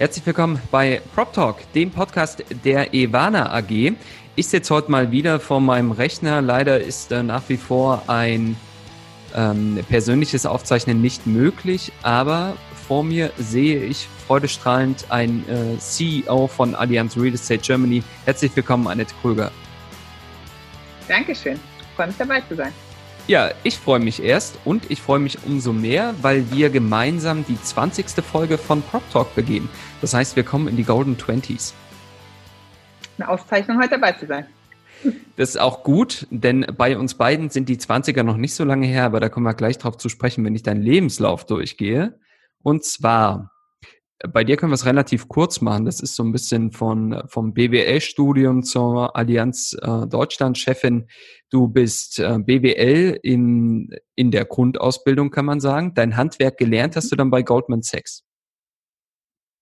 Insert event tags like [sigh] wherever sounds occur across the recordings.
Herzlich willkommen bei Prop Talk, dem Podcast der Evana AG. Ich sitze heute mal wieder vor meinem Rechner. Leider ist äh, nach wie vor ein ähm, persönliches Aufzeichnen nicht möglich, aber vor mir sehe ich freudestrahlend ein äh, CEO von Allianz Real Estate Germany. Herzlich willkommen, Annette Kröger. Dankeschön. Ich freue mich dabei zu sein. Ja, ich freue mich erst und ich freue mich umso mehr, weil wir gemeinsam die 20. Folge von Prop Talk begehen. Das heißt, wir kommen in die Golden Twenties. Eine Auszeichnung, heute dabei zu sein. Das ist auch gut, denn bei uns beiden sind die 20er noch nicht so lange her, aber da kommen wir gleich drauf zu sprechen, wenn ich deinen Lebenslauf durchgehe. Und zwar bei dir können wir es relativ kurz machen. Das ist so ein bisschen von, vom BWL-Studium zur Allianz äh, Deutschland-Chefin. Du bist äh, BWL in, in der Grundausbildung, kann man sagen. Dein Handwerk gelernt hast du dann bei Goldman Sachs.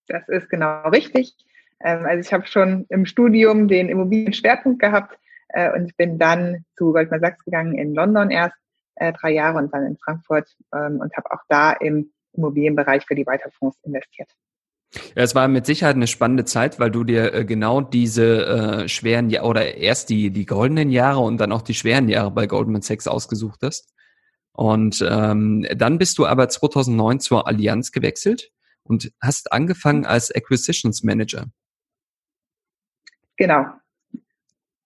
Das ist genau richtig. Ähm, also ich habe schon im Studium den Immobilien-Schwerpunkt gehabt äh, und ich bin dann zu Goldman Sachs gegangen in London erst äh, drei Jahre und dann in Frankfurt ähm, und habe auch da im Immobilienbereich für die Weiterfonds investiert. Ja, es war mit Sicherheit eine spannende Zeit, weil du dir äh, genau diese äh, schweren Jahre oder erst die, die goldenen Jahre und dann auch die schweren Jahre bei Goldman Sachs ausgesucht hast. Und ähm, dann bist du aber 2009 zur Allianz gewechselt und hast angefangen als Acquisitions Manager. Genau.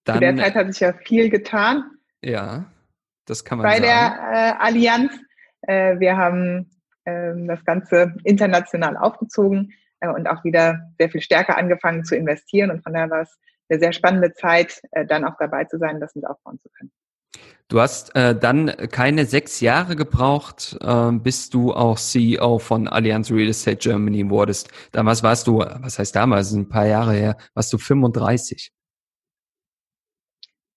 Dann, Zu der Zeit hat sich ja viel getan. Ja, das kann man bei sagen. Bei der äh, Allianz. Äh, wir haben äh, das Ganze international aufgezogen und auch wieder sehr viel stärker angefangen zu investieren. Und von daher war es eine sehr spannende Zeit, äh, dann auch dabei zu sein, das mit aufbauen zu können. Du hast äh, dann keine sechs Jahre gebraucht, äh, bis du auch CEO von Allianz Real Estate Germany wurdest. Damals warst du, was heißt damals, ein paar Jahre her, warst du 35.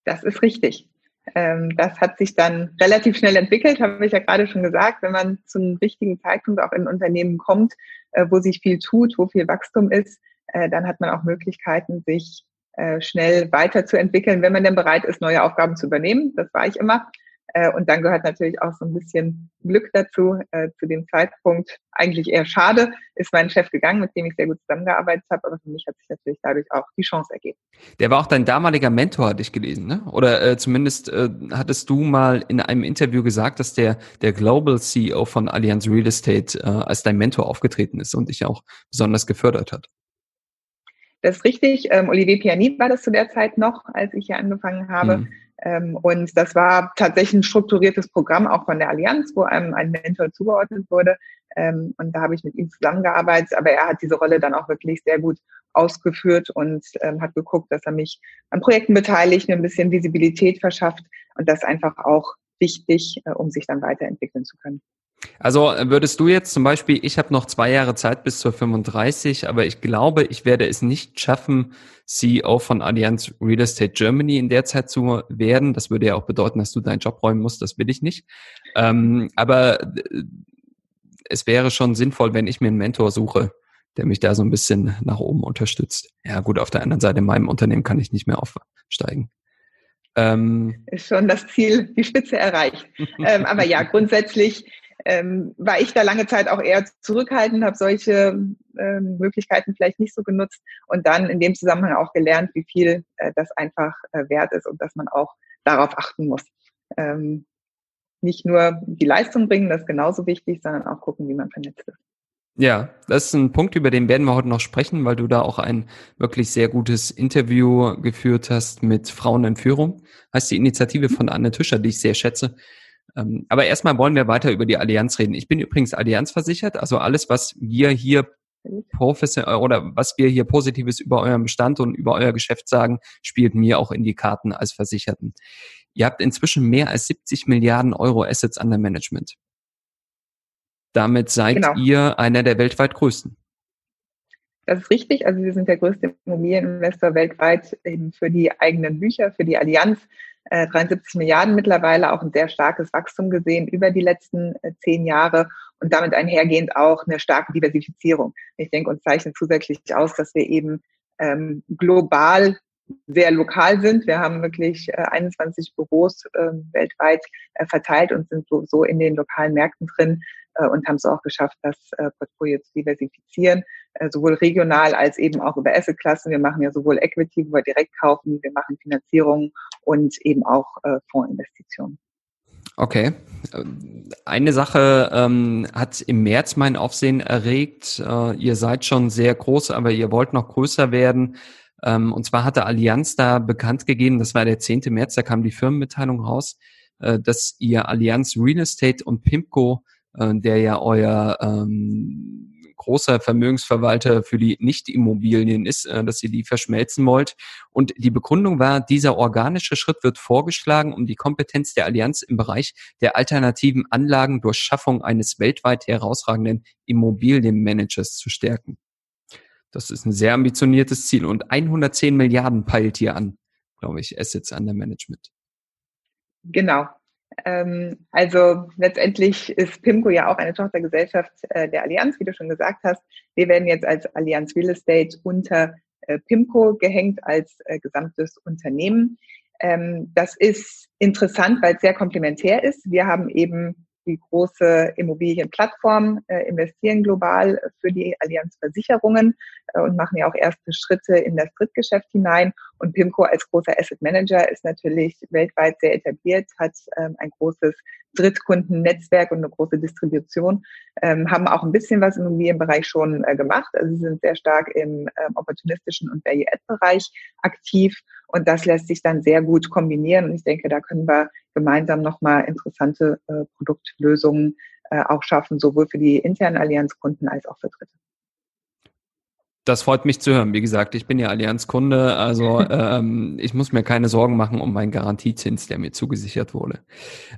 Das ist richtig. Ähm, das hat sich dann relativ schnell entwickelt, habe ich ja gerade schon gesagt. Wenn man zum richtigen Zeitpunkt auch in Unternehmen kommt, äh, wo sich viel tut, wo viel Wachstum ist, äh, dann hat man auch Möglichkeiten, sich äh, schnell weiterzuentwickeln, wenn man denn bereit ist, neue Aufgaben zu übernehmen. Das war ich immer. Äh, und dann gehört natürlich auch so ein bisschen Glück dazu. Äh, zu dem Zeitpunkt eigentlich eher schade, ist mein Chef gegangen, mit dem ich sehr gut zusammengearbeitet habe, aber für mich hat sich natürlich dadurch auch die Chance ergeben. Der war auch dein damaliger Mentor, hatte ich gelesen, ne? Oder äh, zumindest äh, hattest du mal in einem Interview gesagt, dass der, der Global CEO von Allianz Real Estate als dein Mentor aufgetreten ist und dich auch besonders gefördert hat. Das ist richtig. Ähm, Olivier Pianit war das zu der Zeit noch, als ich hier angefangen habe. Mhm. Ähm, und das war tatsächlich ein strukturiertes Programm auch von der Allianz, wo einem ein Mentor zugeordnet wurde. Ähm, und da habe ich mit ihm zusammengearbeitet. Aber er hat diese Rolle dann auch wirklich sehr gut ausgeführt und ähm, hat geguckt, dass er mich an Projekten beteiligt, mir ein bisschen Visibilität verschafft. Und das einfach auch wichtig, äh, um sich dann weiterentwickeln zu können. Also äh, würdest du jetzt zum Beispiel, ich habe noch zwei Jahre Zeit bis zur 35, aber ich glaube, ich werde es nicht schaffen, CEO von Allianz Real Estate Germany in der Zeit zu werden. Das würde ja auch bedeuten, dass du deinen Job räumen musst. Das will ich nicht. Ähm, aber äh, es wäre schon sinnvoll, wenn ich mir einen Mentor suche, der mich da so ein bisschen nach oben unterstützt. Ja gut, auf der anderen Seite, in meinem Unternehmen kann ich nicht mehr aufsteigen. Ähm, ist schon das Ziel, die Spitze erreicht. ähm, aber ja, [laughs] grundsätzlich ähm, war ich da lange Zeit auch eher zurückhaltend, habe solche ähm, Möglichkeiten vielleicht nicht so genutzt und dann in dem Zusammenhang auch gelernt, wie viel äh, das einfach äh, wert ist und dass man auch darauf achten muss. Ähm, nicht nur die Leistung bringen, das ist genauso wichtig, sondern auch gucken, wie man vernetzt ist. Ja, das ist ein Punkt, über den werden wir heute noch sprechen, weil du da auch ein wirklich sehr gutes Interview geführt hast mit Frauen in Führung. Heißt die Initiative von Anne Tischer, die ich sehr schätze. Ähm, aber erstmal wollen wir weiter über die Allianz reden. Ich bin übrigens Allianz versichert, also alles, was wir hier professionell oder was wir hier Positives über euren Bestand und über euer Geschäft sagen, spielt mir auch in die Karten als Versicherten. Ihr habt inzwischen mehr als 70 Milliarden Euro Assets under Management. Damit seid genau. ihr einer der weltweit größten. Das ist richtig. Also wir sind der größte Immobilieninvestor weltweit eben für die eigenen Bücher, für die Allianz. 73 Milliarden mittlerweile, auch ein sehr starkes Wachstum gesehen über die letzten zehn Jahre und damit einhergehend auch eine starke Diversifizierung. Ich denke, uns zeichnet zusätzlich aus, dass wir eben ähm, global sehr lokal sind. Wir haben wirklich äh, 21 Büros äh, weltweit äh, verteilt und sind so, so in den lokalen Märkten drin äh, und haben es auch geschafft, das äh, Portfolio zu diversifizieren, äh, sowohl regional als eben auch über Assetklassen. Wir machen ja sowohl Equity, wo wir direkt kaufen, wir machen Finanzierungen und eben auch äh, Fondsinvestitionen. Okay. Eine Sache ähm, hat im März mein Aufsehen erregt. Äh, ihr seid schon sehr groß, aber ihr wollt noch größer werden. Ähm, und zwar hatte Allianz da bekannt gegeben, das war der 10. März, da kam die Firmenmitteilung raus, äh, dass ihr Allianz Real Estate und Pimco, äh, der ja euer ähm, großer Vermögensverwalter für die Nicht-Immobilien ist, äh, dass ihr die verschmelzen wollt. Und die Begründung war, dieser organische Schritt wird vorgeschlagen, um die Kompetenz der Allianz im Bereich der alternativen Anlagen durch Schaffung eines weltweit herausragenden Immobilienmanagers zu stärken. Das ist ein sehr ambitioniertes Ziel und 110 Milliarden peilt hier an, glaube ich, Assets under Management. Genau. Ähm, also letztendlich ist PIMCO ja auch eine Tochtergesellschaft äh, der Allianz, wie du schon gesagt hast. Wir werden jetzt als Allianz Real Estate unter äh, PIMCO gehängt als äh, gesamtes Unternehmen. Ähm, das ist interessant, weil es sehr komplementär ist. Wir haben eben die große Immobilienplattform, äh, investieren global für die Allianz Versicherungen äh, und machen ja auch erste Schritte in das Drittgeschäft hinein. Und PIMCO als großer Asset Manager ist natürlich weltweit sehr etabliert, hat ähm, ein großes Drittkundennetzwerk und eine große Distribution, ähm, haben auch ein bisschen was im Immobilienbereich schon äh, gemacht. Also sie sind sehr stark im ähm, opportunistischen und Value-Add-Bereich aktiv und das lässt sich dann sehr gut kombinieren. Und ich denke, da können wir gemeinsam nochmal interessante äh, Produktlösungen äh, auch schaffen, sowohl für die internen Allianzkunden als auch für Dritte. Das freut mich zu hören. Wie gesagt, ich bin ja Allianz-Kunde, also [laughs] ähm, ich muss mir keine Sorgen machen um meinen Garantiezins, der mir zugesichert wurde.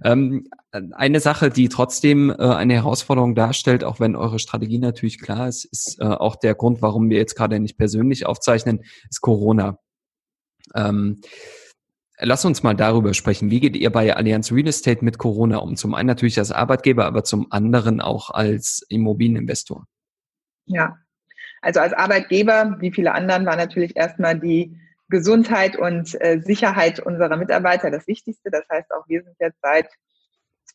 Ähm, eine Sache, die trotzdem äh, eine Herausforderung darstellt, auch wenn eure Strategie natürlich klar ist, ist äh, auch der Grund, warum wir jetzt gerade nicht persönlich aufzeichnen, ist Corona. Ähm, Lass uns mal darüber sprechen. Wie geht ihr bei Allianz Real Estate mit Corona um? Zum einen natürlich als Arbeitgeber, aber zum anderen auch als Immobilieninvestor. Ja, also als Arbeitgeber, wie viele anderen, war natürlich erstmal die Gesundheit und äh, Sicherheit unserer Mitarbeiter das Wichtigste. Das heißt, auch wir sind jetzt seit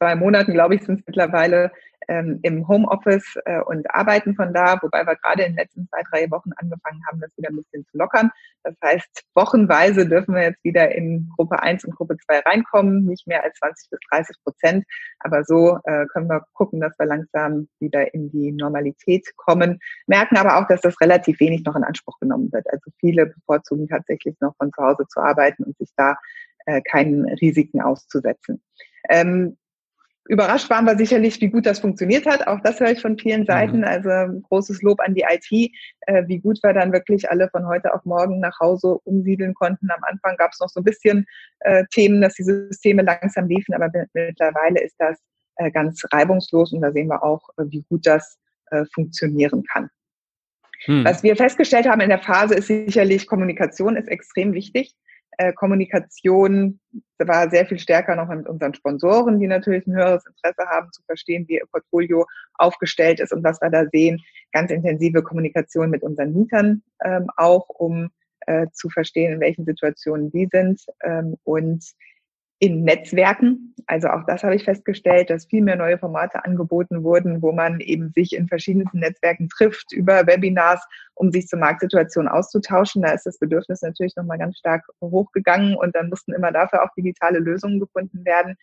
zwei Monaten, glaube ich, sind es mittlerweile ähm, im Homeoffice äh, und arbeiten von da, wobei wir gerade in den letzten zwei, drei Wochen angefangen haben, das wieder ein bisschen zu lockern. Das heißt, wochenweise dürfen wir jetzt wieder in Gruppe 1 und Gruppe 2 reinkommen, nicht mehr als 20 bis 30 Prozent. Aber so äh, können wir gucken, dass wir langsam wieder in die Normalität kommen. Merken aber auch, dass das relativ wenig noch in Anspruch genommen wird. Also viele bevorzugen tatsächlich noch von zu Hause zu arbeiten und sich da äh, keinen Risiken auszusetzen. Ähm, Überrascht waren wir sicherlich, wie gut das funktioniert hat. Auch das höre ich von vielen Seiten. Mhm. Also großes Lob an die IT, äh, wie gut wir dann wirklich alle von heute auf morgen nach Hause umsiedeln konnten. Am Anfang gab es noch so ein bisschen äh, Themen, dass die Systeme langsam liefen, aber mittlerweile ist das äh, ganz reibungslos und da sehen wir auch, wie gut das funktionieren kann. Hm. Was wir festgestellt haben in der Phase ist sicherlich, Kommunikation ist extrem wichtig äh, Kommunikation war sehr viel stärker noch mit unseren Sponsoren, die natürlich ein höheres Interesse haben zu verstehen, wie ihr Portfolio aufgestellt ist und was wir da sehen. Ganz intensive Kommunikation mit unseren Mietern ähm, auch, um äh, zu verstehen, in welchen Situationen die sind ähm, und in Netzwerken. Also auch das habe ich festgestellt, dass viel mehr neue Formate angeboten wurden, wo man eben sich in verschiedensten Netzwerken trifft über Webinars, um sich zur Marktsituation auszutauschen. Da ist das Bedürfnis natürlich nochmal ganz stark hochgegangen und dann mussten immer dafür auch digitale Lösungen gefunden werden,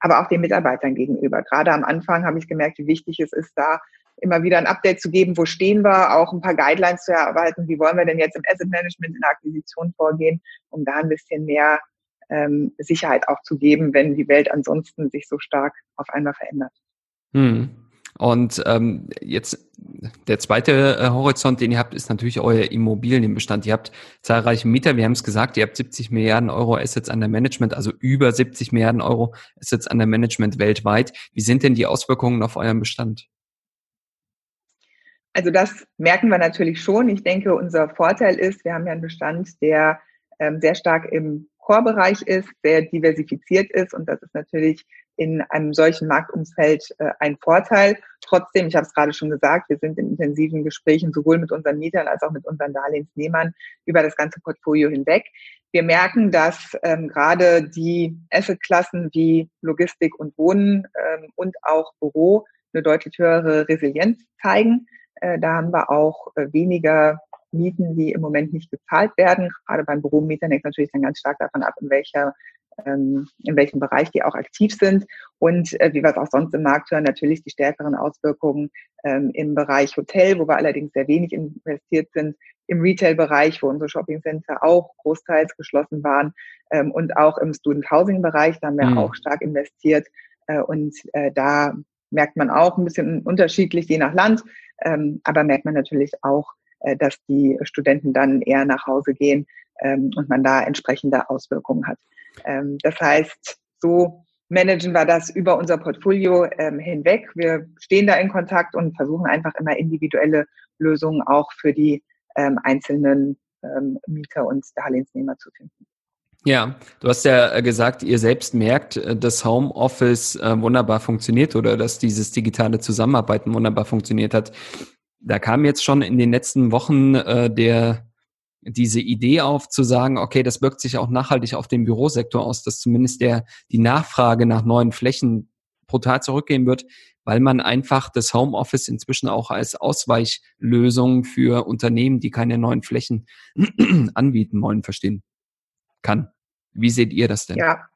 aber auch den Mitarbeitern gegenüber. Gerade am Anfang habe ich gemerkt, wie wichtig es ist, da immer wieder ein Update zu geben, wo stehen wir, auch ein paar Guidelines zu erarbeiten, wie wollen wir denn jetzt im Asset Management in der Akquisition vorgehen, um da ein bisschen mehr ähm, Sicherheit auch zu geben, wenn die Welt ansonsten sich so stark auf einmal verändert. Hm. Und ähm, jetzt der zweite äh, Horizont, den ihr habt, ist natürlich euer Immobilienbestand. Ihr habt zahlreiche Mieter, wir haben es gesagt, ihr habt 70 Milliarden Euro Assets under Management, also über 70 Milliarden Euro Assets under Management weltweit. Wie sind denn die Auswirkungen auf euren Bestand? Also das merken wir natürlich schon. Ich denke, unser Vorteil ist, wir haben ja einen Bestand, der ähm, sehr stark im Core-Bereich ist, sehr diversifiziert ist und das ist natürlich in einem solchen Marktumfeld äh, ein Vorteil. Trotzdem, ich habe es gerade schon gesagt, wir sind in intensiven Gesprächen sowohl mit unseren Mietern als auch mit unseren Darlehensnehmern über das ganze Portfolio hinweg. Wir merken, dass ähm, gerade die Assetklassen wie Logistik und Wohnen ähm, und auch Büro eine deutlich höhere Resilienz zeigen. Äh, da haben wir auch äh, weniger Mieten, die im Moment nicht gezahlt werden. Gerade beim Büromietern hängt natürlich dann ganz stark davon ab, in welcher ähm, in welchem Bereich die auch aktiv sind und äh, wie wir es auch sonst im Markt hören, natürlich die stärkeren Auswirkungen ähm, im Bereich Hotel, wo wir allerdings sehr wenig investiert sind, im Retail-Bereich, wo unsere Shopping-Center auch großteils geschlossen waren ähm, und auch im Student-Housing-Bereich, da haben wir mhm. auch stark investiert äh, und äh, da merkt man auch ein bisschen unterschiedlich je nach Land, aber merkt man natürlich auch, äh, dass die Studenten dann eher nach Hause gehen ähm, und man da entsprechende Auswirkungen hat. Ähm, das heißt, so managen wir das über unser Portfolio ähm, hinweg. Wir stehen da in Kontakt und versuchen einfach immer individuelle Lösungen auch für die ähm, einzelnen ähm, Mieter und Darlehensnehmer zu finden. Ja, du hast ja äh, gesagt, ihr selbst merkt, äh, dass Homeoffice äh, wunderbar funktioniert oder dass dieses digitale Zusammenarbeiten wunderbar funktioniert hat. Da kam jetzt schon in den letzten Wochen äh, der diese Idee auf, zu sagen, okay, das wirkt sich auch nachhaltig auf den Bürosektor aus, dass zumindest der die Nachfrage nach neuen Flächen brutal zurückgehen wird, weil man einfach das Homeoffice inzwischen auch als Ausweichlösung für Unternehmen, die keine neuen Flächen [clears throat] anbieten wollen, verstehen kann. Wie seht ihr das denn? Ja.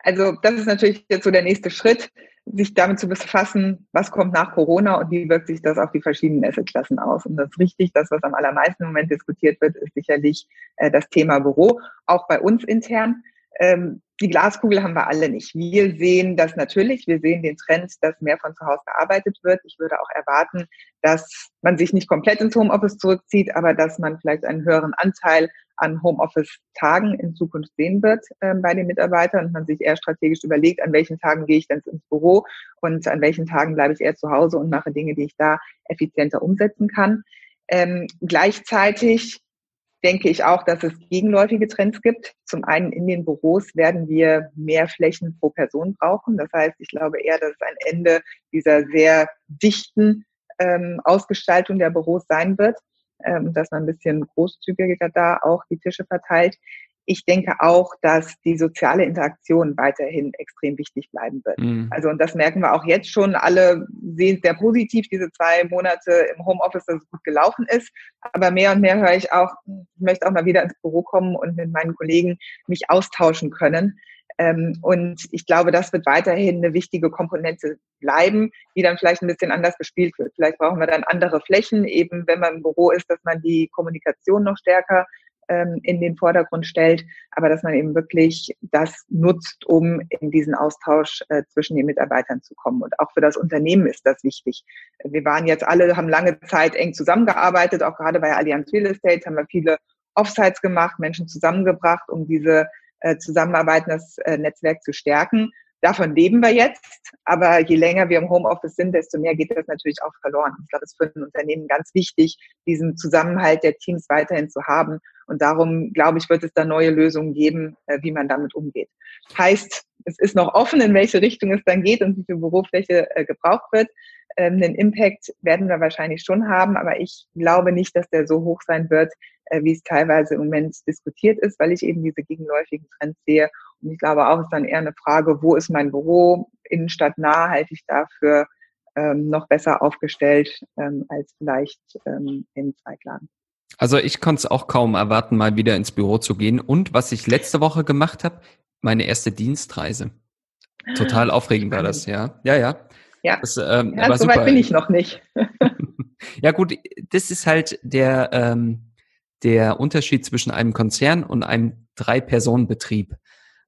Also das ist natürlich jetzt so der nächste Schritt, sich damit zu befassen, was kommt nach Corona und wie wirkt sich das auf die verschiedenen Assetklassen aus. Und das ist richtig, das, was am allermeisten im Moment diskutiert wird, ist sicherlich äh, das Thema Büro, auch bei uns intern. Ähm, die Glaskugel haben wir alle nicht. Wir sehen das natürlich. Wir sehen den Trend, dass mehr von zu Hause gearbeitet wird. Ich würde auch erwarten, dass man sich nicht komplett ins Homeoffice zurückzieht, aber dass man vielleicht einen höheren Anteil an Homeoffice-Tagen in Zukunft sehen wird äh, bei den Mitarbeitern und man sich eher strategisch überlegt, an welchen Tagen gehe ich denn ins Büro und an welchen Tagen bleibe ich eher zu Hause und mache Dinge, die ich da effizienter umsetzen kann. Ähm, gleichzeitig denke ich auch, dass es gegenläufige Trends gibt. Zum einen in den Büros werden wir mehr Flächen pro Person brauchen. Das heißt, ich glaube eher, dass es ein Ende dieser sehr dichten ähm, Ausgestaltung der Büros sein wird, ähm, dass man ein bisschen großzügiger da auch die Tische verteilt ich denke auch, dass die soziale Interaktion weiterhin extrem wichtig bleiben wird. Mhm. Also, und das merken wir auch jetzt schon. Alle sehen sehr positiv diese zwei Monate im Homeoffice, dass es gut gelaufen ist. Aber mehr und mehr höre ich auch, ich möchte auch mal wieder ins Büro kommen und mit meinen Kollegen mich austauschen können. Ähm, und ich glaube, das wird weiterhin eine wichtige Komponente bleiben, die dann vielleicht ein bisschen anders gespielt wird. Vielleicht brauchen wir dann andere Flächen, eben wenn man im Büro ist, dass man die Kommunikation noch stärker ähm, in den Vordergrund stellt, aber dass man eben wirklich das nutzt, um in diesen Austausch äh, zwischen den Mitarbeitern zu kommen. Und auch für das Unternehmen ist das wichtig. Wir waren jetzt alle, haben lange Zeit eng zusammengearbeitet, auch gerade bei Allianz Real Estate haben wir viele Offsites gemacht, Menschen zusammengebracht, um diese äh, Zusammenarbeit, das äh, Netzwerk zu stärken. Davon leben wir jetzt, aber je länger wir im Homeoffice sind, desto mehr geht das natürlich auch verloren. Ich glaube, es ist für ein Unternehmen ganz wichtig, diesen Zusammenhalt der Teams weiterhin zu haben. Und darum, glaube ich, wird es da neue Lösungen geben, äh, wie man damit umgeht. Heißt, es ist noch offen, in welche Richtung es dann geht und wie viel Bürofläche äh, gebraucht wird. Ähm, den Impact werden wir wahrscheinlich schon haben, aber ich glaube nicht, dass der so hoch sein wird, äh, wie es teilweise im Moment diskutiert ist, weil ich eben diese gegenläufigen Trends sehe. Und ich glaube auch, es ist dann eher eine Frage, wo ist mein Büro? Innenstadt nah halte ich dafür ähm, noch besser aufgestellt ähm, als vielleicht ähm, in Zweiglagen. Also ich konnte es auch kaum erwarten, mal wieder ins Büro zu gehen. Und was ich letzte Woche gemacht habe, meine erste Dienstreise. Total aufregend war das, ja. Ja, ja. Ja, das, ähm, ja so weit bin ich noch nicht. [laughs] ja gut, das ist halt der, ähm, der Unterschied zwischen einem Konzern und einem Drei-Personen-Betrieb.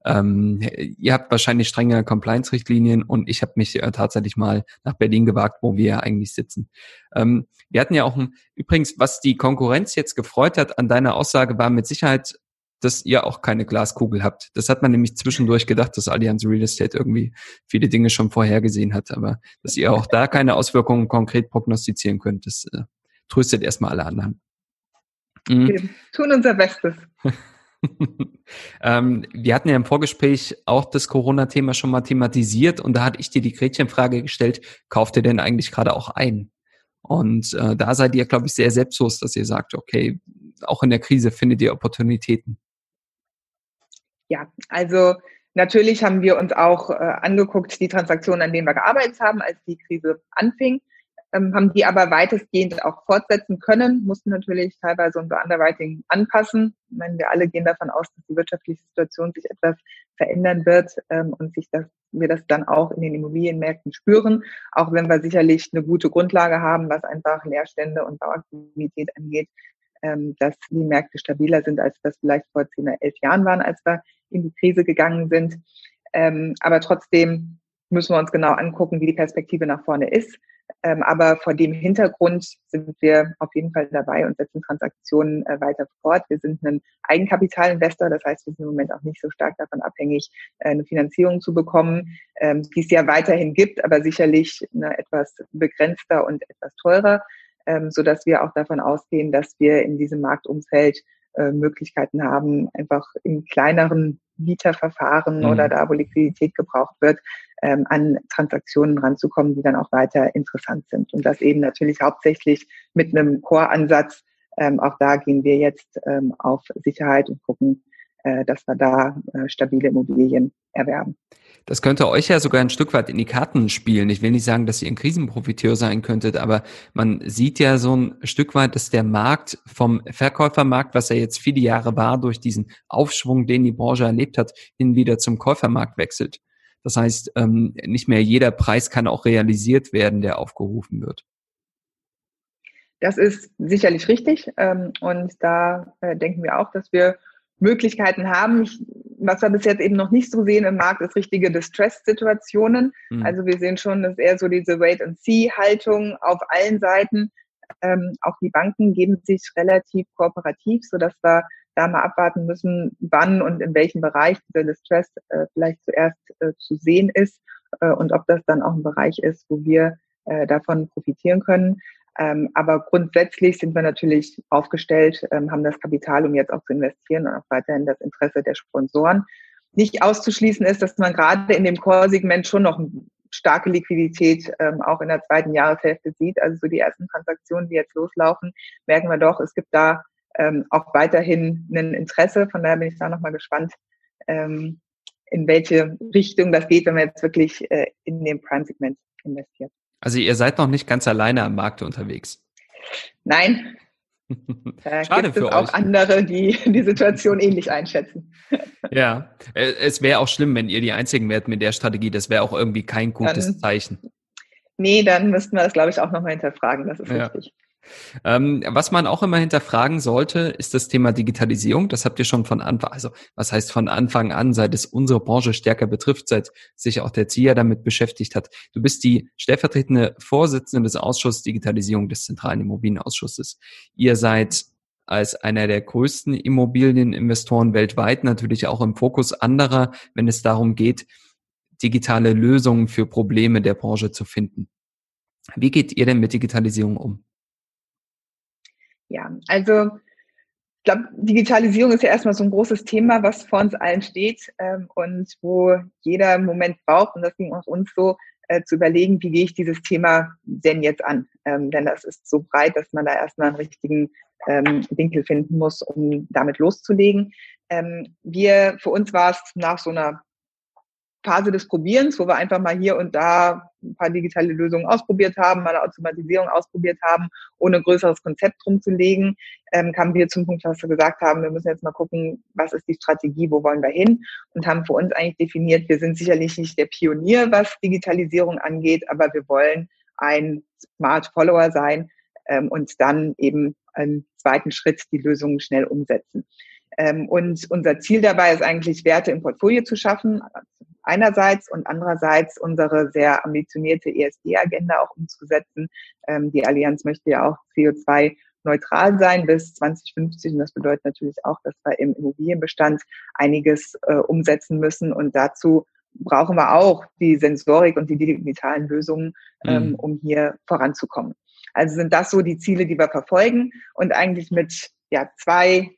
Ähm, ihr habt wahrscheinlich strenge Compliance-Richtlinien und ich habe mich äh, tatsächlich mal nach Berlin gewagt, wo wir eigentlich sitzen. Ähm, wir hatten ja auch ein, übrigens, was die Konkurrenz jetzt gefreut hat an deiner Aussage, war mit Sicherheit dass ihr auch keine Glaskugel habt. Das hat man nämlich zwischendurch gedacht, dass Allianz Real Estate irgendwie viele Dinge schon vorhergesehen hat, aber dass ihr auch da keine Auswirkungen konkret prognostizieren könnt, das äh, tröstet erstmal alle anderen. Mhm. Wir tun unser Bestes. [laughs] [laughs] ähm, wir hatten ja im Vorgespräch auch das Corona-Thema schon mal thematisiert und da hatte ich dir die Gretchenfrage gestellt, kauft ihr denn eigentlich gerade auch ein? Und äh, da seid ihr, glaube ich, sehr selbstlos, dass ihr sagt, okay, auch in der Krise findet ihr Opportunitäten. Ja, also natürlich haben wir uns auch äh, angeguckt, die Transaktionen, an denen wir gearbeitet haben, als die Krise anfing ähm, haben die aber weitestgehend auch fortsetzen können, mussten natürlich teilweise unser Underwriting anpassen. Ich meine, wir alle gehen davon aus, dass die wirtschaftliche Situation sich etwas verändern wird ähm, und sich das, wir das dann auch in den Immobilienmärkten spüren, auch wenn wir sicherlich eine gute Grundlage haben, was einfach Leerstände und Bauaktivität angeht, ähm, dass die Märkte stabiler sind, als das vielleicht vor zehn oder elf Jahren waren, als wir in die Krise gegangen sind. Ähm, aber trotzdem müssen wir uns genau angucken, wie die Perspektive nach vorne ist. Ähm, aber vor dem Hintergrund sind wir auf jeden Fall dabei und setzen Transaktionen äh, weiter fort. Wir sind ein Eigenkapitalinvestor, das heißt, wir sind im Moment auch nicht so stark davon abhängig, äh, eine Finanzierung zu bekommen, ähm, die es ja weiterhin gibt, aber sicherlich ne, etwas begrenzter und etwas teurer, ähm, so dass wir auch davon ausgehen, dass wir in diesem Marktumfeld äh, Möglichkeiten haben, einfach in kleineren Mieterverfahren mhm. oder da, wo Liquidität gebraucht wird, ähm, an Transaktionen ranzukommen, die dann auch weiter interessant sind. Und das eben natürlich hauptsächlich mit einem Core-Ansatz. Ähm, auch da gehen wir jetzt ähm, auf Sicherheit und gucken, äh, dass wir da äh, stabile Immobilien erwerben. Das könnte euch ja sogar ein Stück weit in die Karten spielen. Ich will nicht sagen, dass ihr ein Krisenprofiteur sein könntet, aber man sieht ja so ein Stück weit, dass der Markt vom Verkäufermarkt, was er jetzt viele Jahre war, durch diesen Aufschwung, den die Branche erlebt hat, hin wieder zum Käufermarkt wechselt. Das heißt, ähm, nicht mehr jeder Preis kann auch realisiert werden, der aufgerufen wird. Das ist sicherlich richtig. Ähm, und da äh, denken wir auch, dass wir Möglichkeiten haben. was wir bis jetzt eben noch nicht so sehen im Markt, ist richtige Distress-Situationen. Mhm. Also wir sehen schon, dass eher so diese Wait-and-See-Haltung auf allen Seiten. Ähm, auch die Banken geben sich relativ kooperativ, sodass wir da mal abwarten müssen, wann und in welchem Bereich dieser Distress äh, vielleicht zuerst äh, zu sehen ist äh, und ob das dann auch ein Bereich ist, wo wir äh, davon profitieren können. Ähm, aber grundsätzlich sind wir natürlich aufgestellt, ähm, haben das Kapital, um jetzt auch zu investieren und auch weiterhin das Interesse der Sponsoren. Nicht auszuschließen ist, dass man gerade in dem Core-Segment schon noch starke Liquidität ähm, auch in der zweiten Jahreshälfte sieht. Also so die ersten Transaktionen, die jetzt loslaufen, merken wir doch, es gibt da ähm, auch weiterhin ein Interesse. Von daher bin ich da nochmal gespannt, ähm, in welche Richtung das geht, wenn man jetzt wirklich äh, in dem Prime-Segment investiert. Also ihr seid noch nicht ganz alleine am Markt unterwegs. Nein. [laughs] Da Schade gibt es für auch euch. andere, die die Situation ähnlich einschätzen. [laughs] Ja, äh, es wäre auch schlimm, wenn ihr die Einzigen wärt mit der Strategie. Das wäre auch irgendwie kein gutes dann, Zeichen. Nee, dann müssten wir das, glaube ich, auch nochmal hinterfragen. Das ist ja. richtig. Ähm, was man auch immer hinterfragen sollte, ist das Thema Digitalisierung. Das habt ihr schon von Anfang, also was heißt von Anfang an, seit es unsere Branche stärker betrifft, seit sich auch der ZIA damit beschäftigt hat. Du bist die stellvertretende Vorsitzende des Ausschusses Digitalisierung des Zentralen Immobilienausschusses. Ihr seid als einer der größten Immobilieninvestoren weltweit natürlich auch im Fokus anderer, wenn es darum geht, digitale Lösungen für Probleme der Branche zu finden. Wie geht ihr denn mit Digitalisierung um? Ja, also ich glaube, Digitalisierung ist ja erstmal so ein großes Thema, was vor uns allen steht ähm, und wo jeder im Moment braucht, und das ging auch uns so, äh, zu überlegen, wie gehe ich dieses Thema denn jetzt an? Ähm, denn das ist so breit, dass man da erstmal einen richtigen ähm, Winkel finden muss, um damit loszulegen. Ähm, wir, für uns war es nach so einer Phase des Probierens, wo wir einfach mal hier und da ein paar digitale Lösungen ausprobiert haben, mal eine Automatisierung ausprobiert haben, ohne größeres Konzept drum zu legen, ähm, kamen wir zum Punkt, dass wir gesagt haben, wir müssen jetzt mal gucken, was ist die Strategie, wo wollen wir hin und haben für uns eigentlich definiert, wir sind sicherlich nicht der Pionier, was Digitalisierung angeht, aber wir wollen ein Smart Follower sein ähm, und dann eben im zweiten Schritt die Lösungen schnell umsetzen. Ähm, und unser Ziel dabei ist eigentlich, Werte im Portfolio zu schaffen, einerseits und andererseits unsere sehr ambitionierte ESG-Agenda auch umzusetzen. Ähm, die Allianz möchte ja auch CO2 neutral sein bis 2050. Und das bedeutet natürlich auch, dass wir im Immobilienbestand einiges äh, umsetzen müssen. Und dazu brauchen wir auch die Sensorik und die digitalen Lösungen, ähm, mhm. um hier voranzukommen. Also sind das so die Ziele, die wir verfolgen und eigentlich mit ja, zwei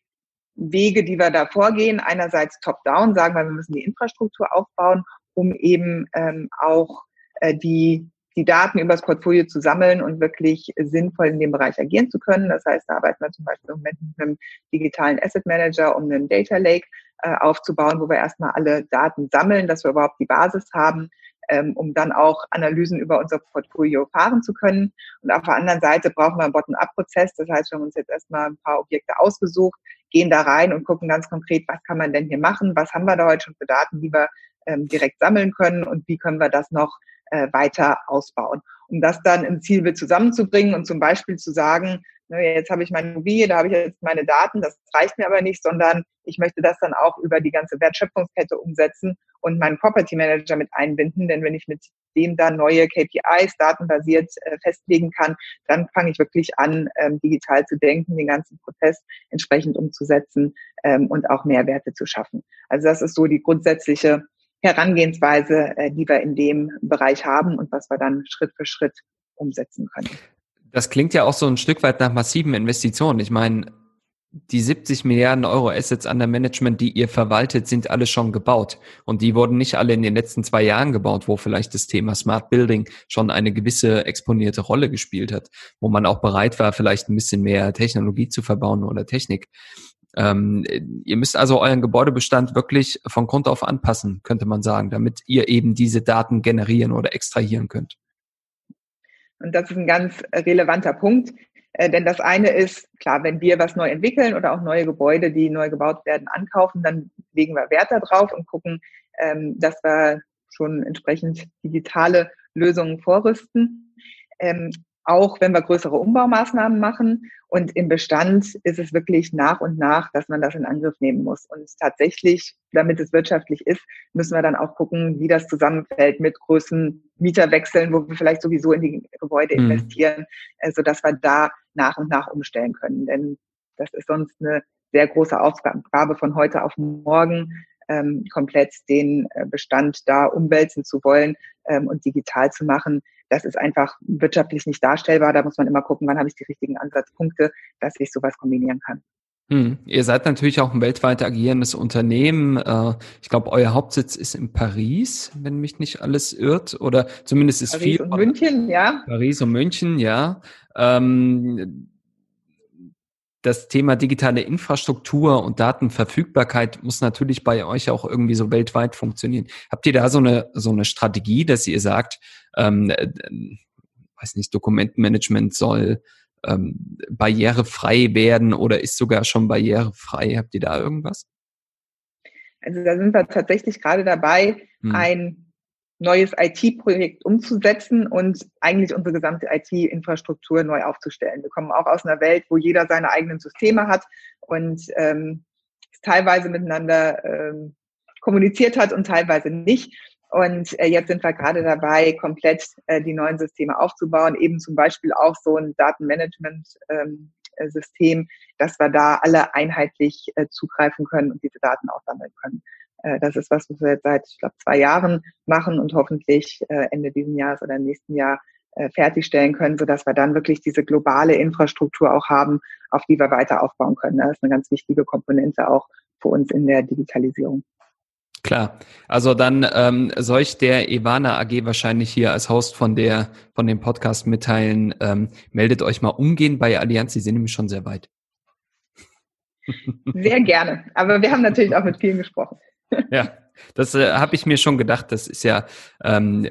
Wege, die wir da vorgehen. Einerseits top-down, sagen wir, wir müssen die Infrastruktur aufbauen, um eben ähm, auch äh, die, die Daten übers Portfolio zu sammeln und wirklich sinnvoll in dem Bereich agieren zu können. Das heißt, da arbeiten wir zum Beispiel im Moment mit einem digitalen Asset Manager, um einen Data Lake äh, aufzubauen, wo wir erstmal alle Daten sammeln, dass wir überhaupt die Basis haben, ähm, um dann auch Analysen über unser Portfolio fahren zu können. Und auf der anderen Seite brauchen wir einen Bottom-up-Prozess. Das heißt, wir haben uns jetzt erstmal ein paar Objekte ausgesucht, gehen da rein und gucken ganz konkret, was kann man denn hier machen, was haben wir da heute schon für Daten, die wir ähm, direkt sammeln können und wie können wir das noch äh, weiter ausbauen. Um das dann im Zielbild zusammenzubringen und zum Beispiel zu sagen, jetzt habe ich meine Immobilie, da habe ich jetzt meine Daten, das reicht mir aber nicht, sondern ich möchte das dann auch über die ganze Wertschöpfungskette umsetzen und meinen Property Manager mit einbinden, denn wenn ich mit dem dann neue KPIs datenbasiert äh, festlegen kann, dann fange ich wirklich an, ähm, digital zu denken, den ganzen Prozess entsprechend umzusetzen ähm, und auch Mehrwerte zu schaffen. Also das ist so die grundsätzliche Herangehensweise, äh, die wir in dem Bereich haben und was wir dann Schritt für Schritt umsetzen können. Das klingt ja auch so ein Stück weit nach massiven Investitionen. Ich meine, die 70 Milliarden Euro Assets under Management, die ihr verwaltet, sind alle schon gebaut. Und die wurden nicht alle in den letzten zwei Jahren gebaut, wo vielleicht das Thema Smart Building schon eine gewisse exponierte Rolle gespielt hat, wo man auch bereit war, vielleicht ein bisschen mehr Technologie zu verbauen oder Technik. Ähm, ihr müsst also euren Gebäudebestand wirklich von Grund auf anpassen, könnte man sagen, damit ihr eben diese Daten generieren oder extrahieren könnt. Und das ist ein ganz relevanter Punkt. Äh, denn das eine ist, klar, wenn wir was neu entwickeln oder auch neue Gebäude, die neu gebaut werden, ankaufen, dann legen wir Wert darauf und gucken, ähm, dass wir schon entsprechend digitale Lösungen vorrüsten. Ähm, auch wenn wir größere Umbaumaßnahmen machen. Und im Bestand ist es wirklich nach und nach, dass man das in Angriff nehmen muss. Und tatsächlich, damit es wirtschaftlich ist, müssen wir dann auch gucken, wie das zusammenfällt mit großen Mieterwechseln, wo wir vielleicht sowieso in die Gebäude mhm. investieren, äh, sodass wir da nach und nach umstellen können. Denn das ist sonst eine sehr große Aufgabe von heute auf morgen, ähm, komplett den äh, Bestand da umwälzen zu wollen ähm, und digital zu machen das ist einfach wirtschaftlich nicht darstellbar. Da muss man immer gucken, wann habe ich die richtigen Ansatzpunkte, dass ich sowas kombinieren kann. Hm. Ihr seid natürlich auch ein weltweit agierendes Unternehmen. Äh, ich glaube, euer Hauptsitz ist in Paris, wenn mich nicht alles irrt, oder zumindest ist Paris viel. Und München, ja. Paris und München, ja. Ähm, das Thema digitale Infrastruktur und Datenverfügbarkeit muss natürlich bei euch auch irgendwie so weltweit funktionieren. Habt ihr da so eine, so eine Strategie, dass ihr sagt, ähm, äh, weiß nicht, Dokumentenmanagement soll ähm, barrierefrei werden oder ist sogar schon barrierefrei? Habt ihr da irgendwas? Also da sind wir tatsächlich gerade dabei, hm. ein neues IT-Projekt umzusetzen und eigentlich unsere gesamte IT-Infrastruktur neu aufzustellen. Wir kommen auch aus einer Welt, wo jeder seine eigenen Systeme hat und ähm, teilweise miteinander ähm, kommuniziert hat und teilweise nicht. Und äh, jetzt sind wir gerade dabei, komplett äh, die neuen Systeme aufzubauen, eben zum Beispiel auch so ein Datenmanagement-System, ähm, dass wir da alle einheitlich äh, zugreifen können und diese Daten auch sammeln können. Äh, das ist was, was wir jetzt seit, ich glaube, zwei Jahren machen und hoffentlich äh, Ende dieses Jahres oder nächsten Jahr äh, fertigstellen können, sodass wir dann wirklich diese globale Infrastruktur auch haben, auf die wir weiter aufbauen können. Das ist eine ganz wichtige Komponente auch für uns in der Digitalisierung. Klar. Also dann ähm, soll ich der Ivana AG wahrscheinlich hier als Host von der von dem Podcast mitteilen. Ähm, meldet euch mal umgehend bei Allianz. Sie sind nämlich schon sehr weit. Sehr gerne. Aber wir haben natürlich auch mit vielen gesprochen. Ja, das äh, habe ich mir schon gedacht. Das ist ja ähm,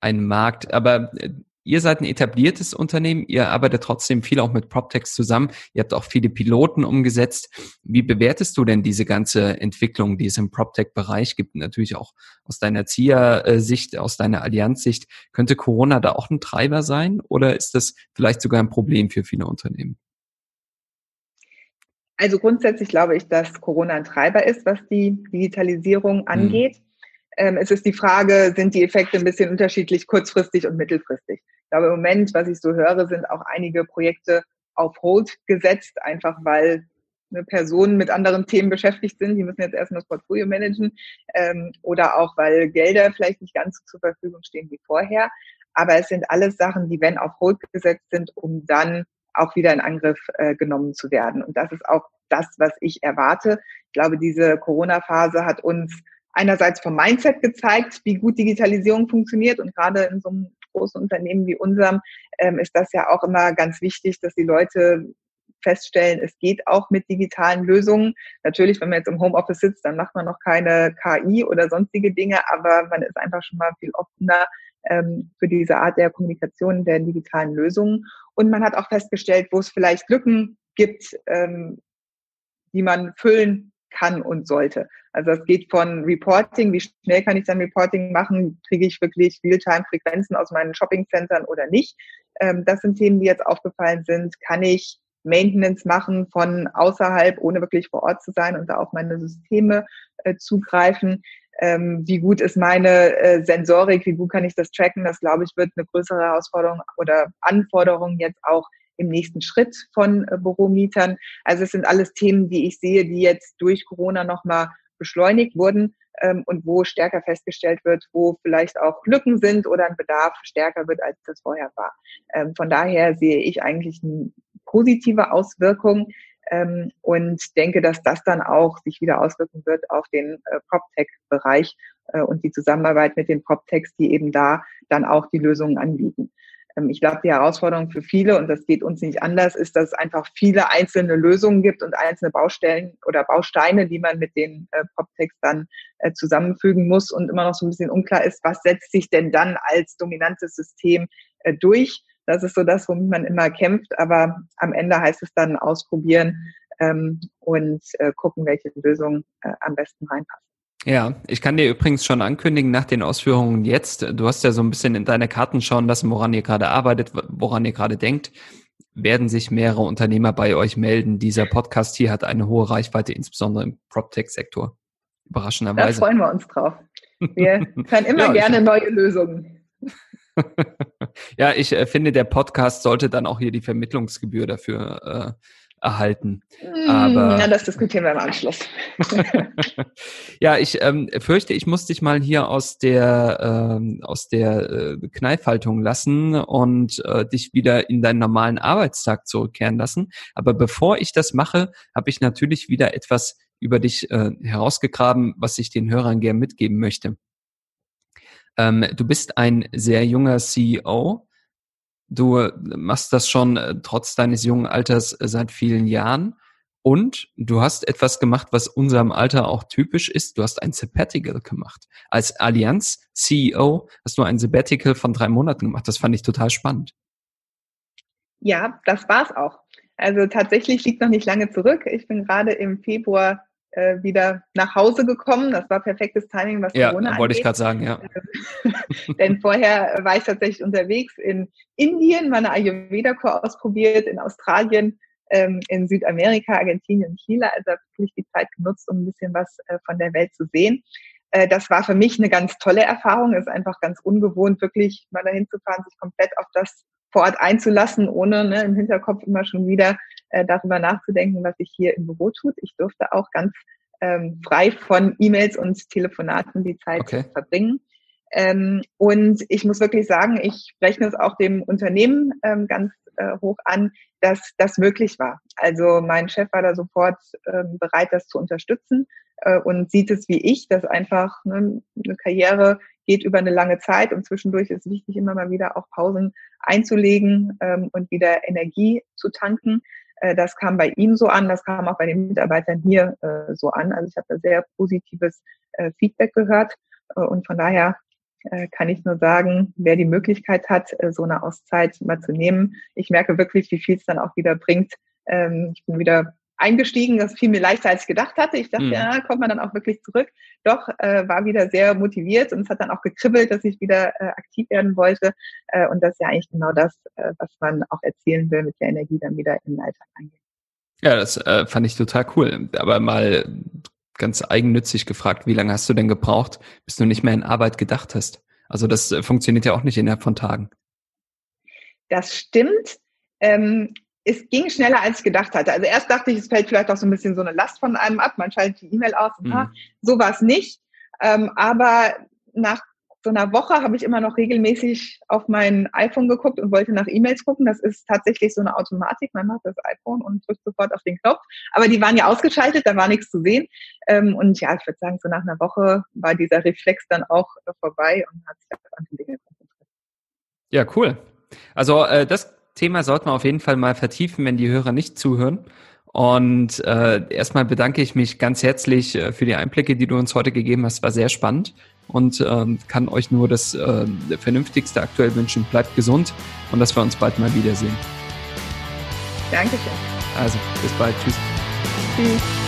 ein Markt. Aber äh, ihr seid ein etabliertes Unternehmen. Ihr arbeitet trotzdem viel auch mit PropTechs zusammen. Ihr habt auch viele Piloten umgesetzt. Wie bewertest du denn diese ganze Entwicklung, die es im PropTech-Bereich gibt? Natürlich auch aus deiner Zieher-Sicht, aus deiner Allianz-Sicht. Könnte Corona da auch ein Treiber sein? Oder ist das vielleicht sogar ein Problem für viele Unternehmen? Also grundsätzlich glaube ich, dass Corona ein Treiber ist, was die Digitalisierung mhm. angeht. Mhm. Ähm, es ist die Frage, sind die Effekte ein bisschen unterschiedlich kurzfristig und mittelfristig? Ich glaube, im Moment, was ich so höre, sind auch einige Projekte auf Hold gesetzt, einfach weil eine Personen mit anderen Themen beschäftigt sind, die müssen jetzt erstmal das Portfolio managen ähm, oder auch, weil Gelder vielleicht nicht ganz zur Verfügung stehen wie vorher. Aber es sind alles Sachen, die, wenn auf Hold gesetzt sind, um dann auch wieder in Angriff äh, genommen zu werden. Und das ist auch das, was ich erwarte. Ich glaube, diese Corona-Phase hat uns einerseits vom Mindset gezeigt, wie gut Digitalisierung funktioniert und gerade in so einem großen Unternehmen wie unserem ähm, ist das ja auch immer ganz wichtig, dass die Leute feststellen, es geht auch mit digitalen Lösungen. Natürlich, wenn man jetzt im Homeoffice sitzt, dann macht man noch keine KI oder sonstige Dinge, aber man ist einfach schon mal viel offener ähm, für diese Art der Kommunikation der digitalen Lösungen. Und man hat auch festgestellt, wo es vielleicht Lücken gibt, ähm, die man füllen kann und sollte. Also es geht von Reporting, wie schnell kann ich dann Reporting machen, kriege ich wirklich Realtime-Frequenzen aus meinen Shopping-Centern oder nicht. Ähm, das sind Themen, die jetzt aufgefallen sind. Kann ich Maintenance machen von außerhalb, ohne wirklich vor Ort zu sein und da auf meine Systeme äh, zugreifen. Ähm, wie gut ist meine äh, Sensorik, wie gut kann ich das tracken? Das, glaube ich, wird eine größere Herausforderung oder Anforderung jetzt auch im nächsten Schritt von äh, Büromietern. Also es sind alles Themen, die ich sehe, die jetzt durch Corona nochmal beschleunigt wurden ähm, und wo stärker festgestellt wird, wo vielleicht auch Lücken sind oder ein Bedarf stärker wird, als das vorher war. Ähm, von daher sehe ich eigentlich eine positive Auswirkung ähm, und denke, dass das dann auch sich wieder auswirken wird auf den äh, PropTech-Bereich äh, und die Zusammenarbeit mit den PropTechs, die eben da dann auch die Lösungen anbieten. Ähm, ich glaube, die Herausforderung für viele, und das geht uns nicht anders, ist, dass es einfach viele einzelne Lösungen gibt und einzelne Baustellen oder Bausteine, die man mit den äh, PropTechs dann äh, zusammenfügen muss und immer noch so ein bisschen unklar ist, was setzt sich denn dann als dominantes System äh, durch. Das ist so das, womit man immer kämpft, aber am Ende heißt es dann ausprobieren ähm, und äh, gucken, welche Lösung äh, am besten reinpasst. Ja, ich kann dir übrigens schon ankündigen nach den Ausführungen jetzt, du hast ja so ein bisschen in deine Karten schauen lassen, woran ihr gerade arbeitet, woran ihr gerade denkt, werden sich mehrere Unternehmer bei euch melden. Dieser Podcast hier hat eine hohe Reichweite, insbesondere im PropTech-Sektor. Überraschenderweise. Da freuen wir uns drauf. Wir [laughs] können immer ja, gerne neue Lösungen. [laughs] ja, ich äh, finde, der Podcast sollte dann auch hier die Vermittlungsgebühr dafür äh, erhalten. Aber ja, das diskutieren wir im Anschluss. [laughs] ja, ich ähm, fürchte, ich muss dich mal hier aus der ähm, aus der äh, Kneifhaltung lassen und äh, dich wieder in deinen normalen Arbeitstag zurückkehren lassen. Aber bevor ich das mache, habe ich natürlich wieder etwas über dich äh, herausgegraben, was ich den Hörern gern mitgeben möchte. Ähm, du bist ein sehr junger CEO Du machst das schon äh, trotz deines jungen Alters äh, seit vielen Jahren. Und du hast etwas gemacht, was unserem Alter auch typisch ist. Du hast ein Sabbatical gemacht. Als Allianz CEO hast du ein Sabbatical von drei Monaten gemacht. Das fand ich total spannend. Ja, das war's auch. Also tatsächlich liegt noch nicht lange zurück. Ich bin gerade im Februar äh, wieder nach Hause gekommen. Das war perfektes Timing, was ja, Corona wollte ich gerade sagen, ja. [laughs] Denn vorher war ich tatsächlich unterwegs in Indien, meine Ayurveda-Kur ausprobiert, in Australien, ähm, in Südamerika, Argentinien, Chile. Also wirklich die Zeit genutzt, um ein bisschen was äh, von der Welt zu sehen. Äh, das war für mich eine ganz tolle Erfahrung. Es ist einfach ganz ungewohnt, wirklich mal dahin zu fahren, sich komplett auf das vor Ort einzulassen, ohne ne, im Hinterkopf immer schon wieder äh, darüber nachzudenken, was sich hier im Büro tut. Ich durfte auch ganz ähm, frei von E-Mails und Telefonaten die Zeit okay. verbringen. Ähm, und ich muss wirklich sagen, ich rechne es auch dem Unternehmen ähm, ganz äh, hoch an, dass das möglich war. Also mein Chef war da sofort ähm, bereit, das zu unterstützen äh, und sieht es wie ich, dass einfach ne, eine Karriere geht über eine lange Zeit und zwischendurch ist wichtig, immer mal wieder auch Pausen einzulegen ähm, und wieder Energie zu tanken. Äh, das kam bei ihm so an, das kam auch bei den Mitarbeitern hier äh, so an. Also ich habe da sehr positives äh, Feedback gehört äh, und von daher äh, kann ich nur sagen, wer die Möglichkeit hat, äh, so eine Auszeit mal zu nehmen. Ich merke wirklich, wie viel es dann auch wieder bringt. Ähm, ich bin wieder eingestiegen. Das fiel mir leichter, als ich gedacht hatte. Ich dachte, mhm. ja, kommt man dann auch wirklich zurück. Doch, äh, war wieder sehr motiviert und es hat dann auch gekribbelt, dass ich wieder äh, aktiv werden wollte. Äh, und das ist ja eigentlich genau das, äh, was man auch erzählen will, mit der Energie dann wieder in den Alltag eingehen. Ja, das äh, fand ich total cool. Aber mal ganz eigennützig gefragt, wie lange hast du denn gebraucht, bis du nicht mehr in Arbeit gedacht hast? Also das äh, funktioniert ja auch nicht innerhalb von Tagen. Das stimmt. Ähm, es ging schneller, als ich gedacht hatte. Also erst dachte ich, es fällt vielleicht auch so ein bisschen so eine Last von einem ab. Man schaltet die E-Mail aus. Mhm. Ah, so war es nicht. Ähm, aber nach so einer Woche habe ich immer noch regelmäßig auf mein iPhone geguckt und wollte nach E-Mails gucken. Das ist tatsächlich so eine Automatik. Man macht das iPhone und drückt sofort auf den Knopf. Aber die waren ja ausgeschaltet, da war nichts zu sehen. Ähm, und ja, ich würde sagen, so nach einer Woche war dieser Reflex dann auch vorbei und hat sich auf andere Dinge konzentriert. Ja, cool. Also äh, das Thema sollten wir auf jeden Fall mal vertiefen, wenn die Hörer nicht zuhören. Und äh, erstmal bedanke ich mich ganz herzlich äh, für die Einblicke, die du uns heute gegeben hast. War sehr spannend und ähm, kann euch nur das äh, Vernünftigste aktuell wünschen. Bleibt gesund und dass wir uns bald mal wiedersehen. Dankeschön. Also, bis bald. Tschüss. Tschüss.